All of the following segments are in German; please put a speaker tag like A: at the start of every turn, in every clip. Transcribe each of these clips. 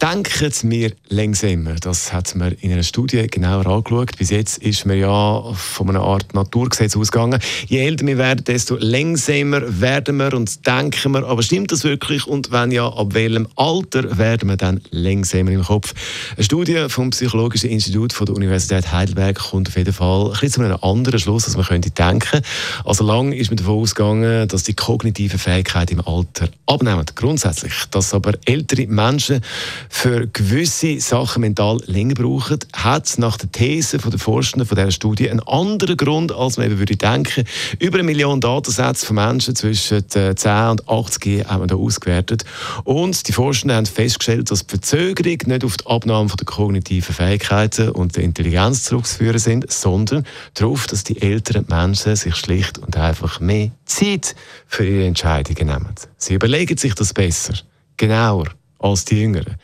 A: denken wir langsamer. Das hat man in einer Studie genauer angeschaut. Bis jetzt ist man ja von einer Art Naturgesetz ausgegangen. Je älter wir werden, desto langsamer werden wir und denken wir. Aber stimmt das wirklich? Und wenn ja, ab welchem Alter werden wir dann langsamer im Kopf? Eine Studie vom Psychologischen Institut von der Universität Heidelberg kommt auf jeden Fall ein zu einem anderen Schluss, als man könnte denken. Also lang ist man davon ausgegangen, dass die kognitiven Fähigkeiten im Alter abnehmen. Grundsätzlich, dass aber ältere Menschen für gewisse Sachen mental länger brauchen, hat es nach der These der Forschenden von dieser Studie einen anderen Grund, als man eben würde denken. Über eine Million Datensätze von Menschen zwischen 10 äh, und 80 Jahren haben wir da ausgewertet. Und die Forschenden haben festgestellt, dass die Verzögerung nicht auf die Abnahme der kognitiven Fähigkeiten und der Intelligenz zurückzuführen sind, sondern darauf, dass die älteren Menschen sich schlicht und einfach mehr Zeit für ihre Entscheidungen nehmen. Sie überlegen sich das besser, genauer als die Jüngeren.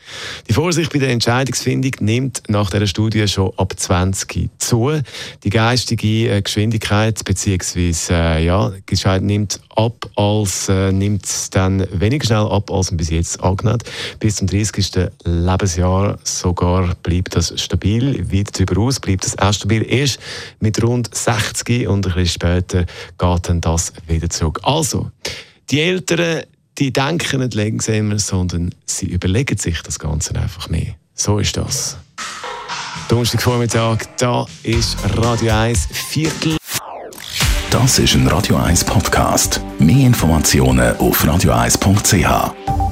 A: Die Vorsicht bei der Entscheidungsfindung nimmt nach dieser Studie schon ab 20 zu. Die geistige äh, Geschwindigkeit bzw. Äh, ja, nimmt ab als äh, nimmt dann weniger schnell ab als bis jetzt angenommen. Bis zum 30. Lebensjahr sogar bleibt das stabil. Weit darüber aus bleibt das auch stabil. Erst mit rund 60 und ein bisschen später geht dann das wieder zurück. Also die Älteren die denken nicht langsamer, sondern sie überlegen sich das Ganze einfach mehr. So ist das. Donnerstagvormittag, da ist Radio 1 Viertel.
B: Das ist ein Radio 1 Podcast. Mehr Informationen auf radio1.ch.